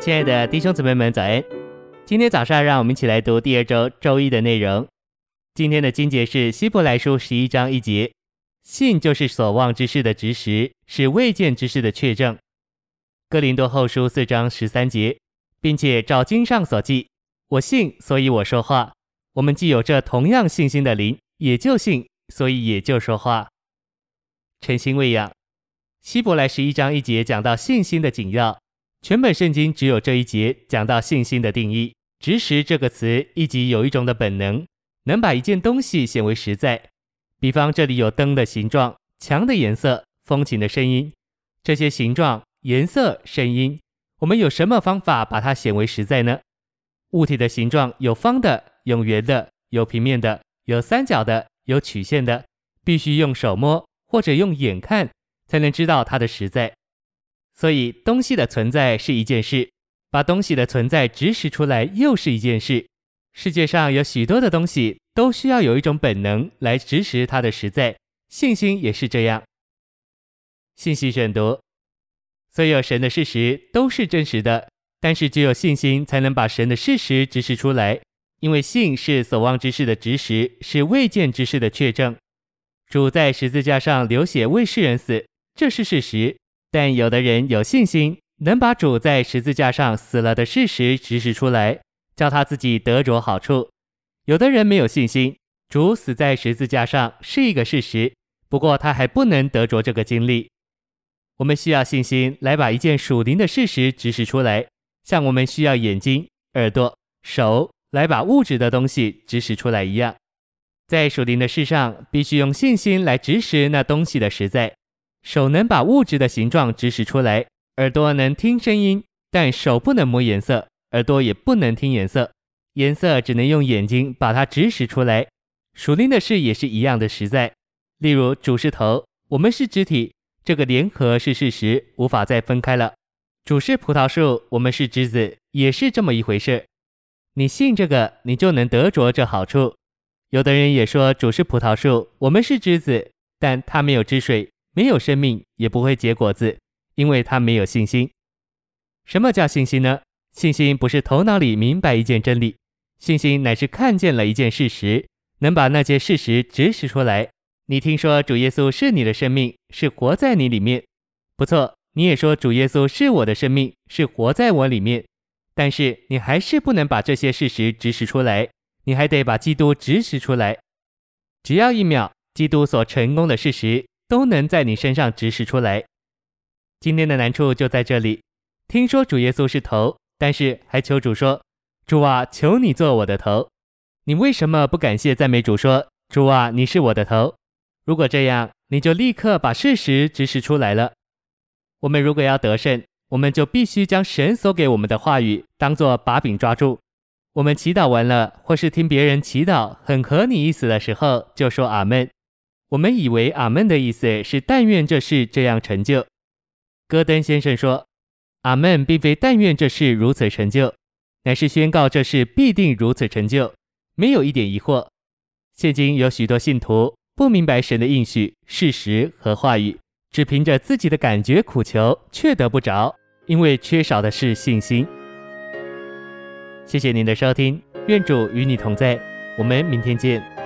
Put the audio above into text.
亲爱的弟兄姊妹们，早安！今天早上，让我们一起来读第二周周一的内容。今天的经节是希伯来书十一章一节：“信就是所望之事的执实，是未见之事的确证。”哥林多后书四章十三节，并且照经上所记，我信，所以我说话。我们既有这同样信心的灵，也就信，所以也就说话。诚心喂养。希伯来十一章一节讲到信心的紧要，全本圣经只有这一节讲到信心的定义。执实这个词一即有一种的本能，能把一件东西显为实在。比方这里有灯的形状、墙的颜色、风琴的声音，这些形状、颜色、声音，我们有什么方法把它显为实在呢？物体的形状有方的、有圆的、有平面的、有三角的、有曲线的，必须用手摸或者用眼看。才能知道它的实在，所以东西的存在是一件事，把东西的存在指使出来又是一件事。世界上有许多的东西都需要有一种本能来指使它的实在，信心也是这样。信息选读：所有神的事实都是真实的，但是只有信心才能把神的事实执实出来，因为信是所望之事的执实，是未见之事的确证。主在十字架上流血为世人死。这是事实，但有的人有信心，能把主在十字架上死了的事实指示出来，叫他自己得着好处。有的人没有信心，主死在十字架上是一个事实，不过他还不能得着这个经历。我们需要信心来把一件属灵的事实指示出来，像我们需要眼睛、耳朵、手来把物质的东西指示出来一样。在属灵的事上，必须用信心来指示那东西的实在。手能把物质的形状指使出来，耳朵能听声音，但手不能摸颜色，耳朵也不能听颜色，颜色只能用眼睛把它指使出来。属灵的事也是一样的实在。例如，主是头，我们是肢体，这个联合是事实，无法再分开了。主是葡萄树，我们是枝子，也是这么一回事。你信这个，你就能得着这好处。有的人也说主是葡萄树，我们是枝子，但它没有汁水。没有生命，也不会结果子，因为他没有信心。什么叫信心呢？信心不是头脑里明白一件真理，信心乃是看见了一件事实，能把那件事实指使出来。你听说主耶稣是你的生命，是活在你里面，不错。你也说主耶稣是我的生命，是活在我里面，但是你还是不能把这些事实指使出来，你还得把基督指使出来。只要一秒，基督所成功的事实。都能在你身上指示出来。今天的难处就在这里。听说主耶稣是头，但是还求主说：“主啊，求你做我的头。”你为什么不感谢赞美主说：“主啊，你是我的头？”如果这样，你就立刻把事实指示出来了。我们如果要得胜，我们就必须将神所给我们的话语当作把柄抓住。我们祈祷完了，或是听别人祈祷很合你意思的时候，就说阿门。我们以为阿门的意思是但愿这事这样成就。戈登先生说，阿门并非但愿这事如此成就，乃是宣告这事必定如此成就，没有一点疑惑。现今有许多信徒不明白神的应许、事实和话语，只凭着自己的感觉苦求，却得不着，因为缺少的是信心。谢谢您的收听，愿主与你同在，我们明天见。